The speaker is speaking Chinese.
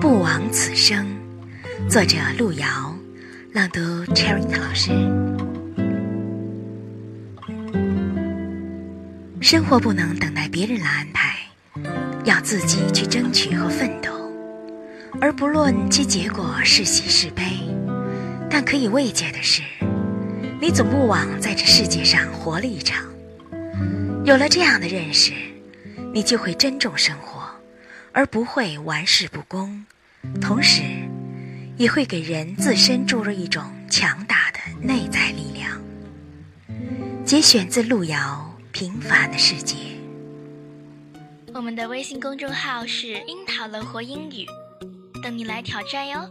不枉此生。作者：路遥，朗读：Cherry 老师。生活不能等待别人来安排，要自己去争取和奋斗。而不论其结果是喜是悲，但可以慰藉的是，你总不枉在这世界上活了一场。有了这样的认识，你就会珍重生活，而不会玩世不恭。同时，也会给人自身注入一种强大的内在力量。节选自路遥《平凡的世界》。我们的微信公众号是“樱桃乐活英语”，等你来挑战哟。